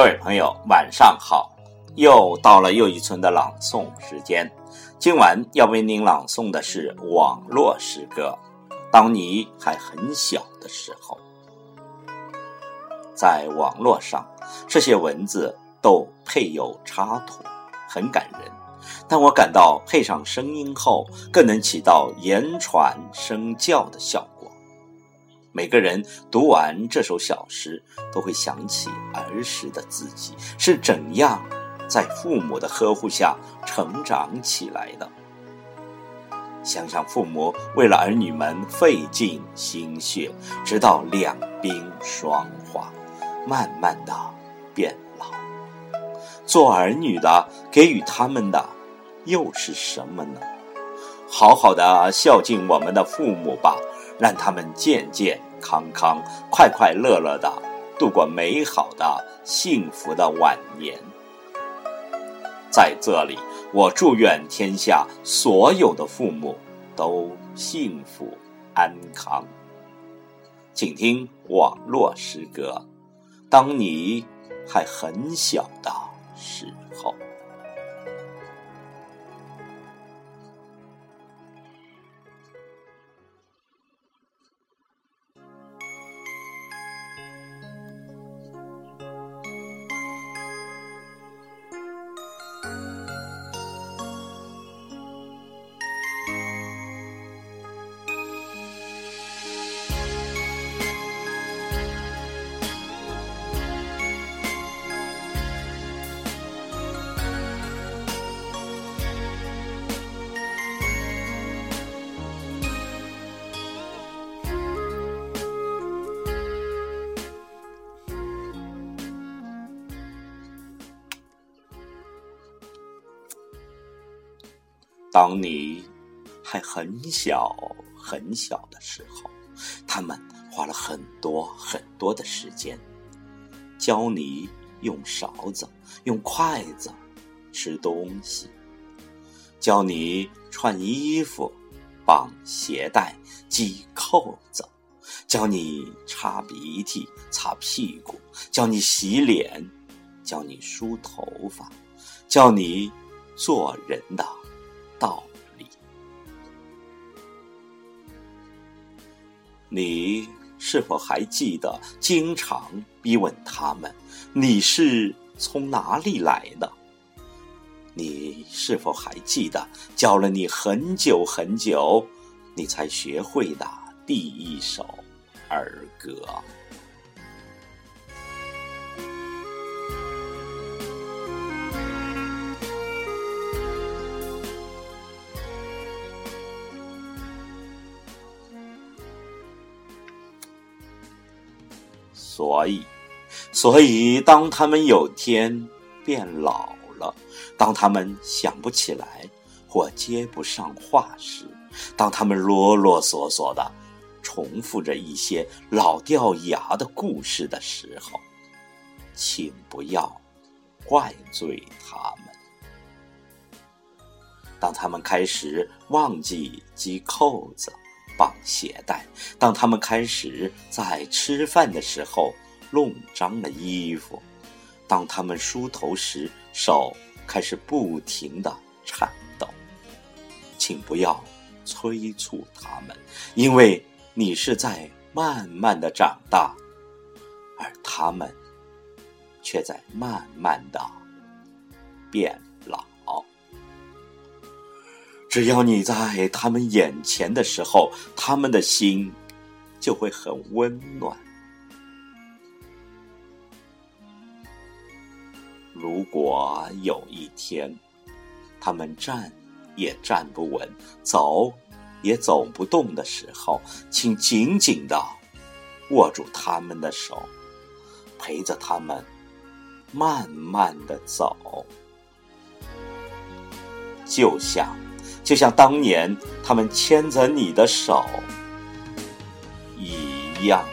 各位朋友，晚上好！又到了又一村的朗诵时间。今晚要为您朗诵的是网络诗歌。当你还很小的时候，在网络上，这些文字都配有插图，很感人。但我感到配上声音后，更能起到言传身教的效果。每个人读完这首小诗，都会想起儿时的自己是怎样在父母的呵护下成长起来的。想想父母为了儿女们费尽心血，直到两鬓霜华，慢慢的变老。做儿女的给予他们的又是什么呢？好好的孝敬我们的父母吧。让他们健健康康、快快乐乐的度过美好的、幸福的晚年。在这里，我祝愿天下所有的父母都幸福安康。请听网络诗歌：当你还很小的时候。当你还很小很小的时候，他们花了很多很多的时间，教你用勺子、用筷子吃东西，教你穿衣服、绑鞋带、系扣子，教你擦鼻涕、擦屁股，教你洗脸，教你梳头发，教你做人的。道理，你是否还记得经常逼问他们你是从哪里来的？你是否还记得教了你很久很久，你才学会的第一首儿歌？所以，所以，当他们有天变老了，当他们想不起来或接不上话时，当他们啰啰嗦嗦的重复着一些老掉牙的故事的时候，请不要怪罪他们。当他们开始忘记系扣子。绑鞋带。当他们开始在吃饭的时候弄脏了衣服，当他们梳头时手开始不停的颤抖，请不要催促他们，因为你是在慢慢的长大，而他们却在慢慢的变。只要你在他们眼前的时候，他们的心就会很温暖。如果有一天，他们站也站不稳，走也走不动的时候，请紧紧的握住他们的手，陪着他们慢慢的走，就像。就像当年他们牵着你的手一样。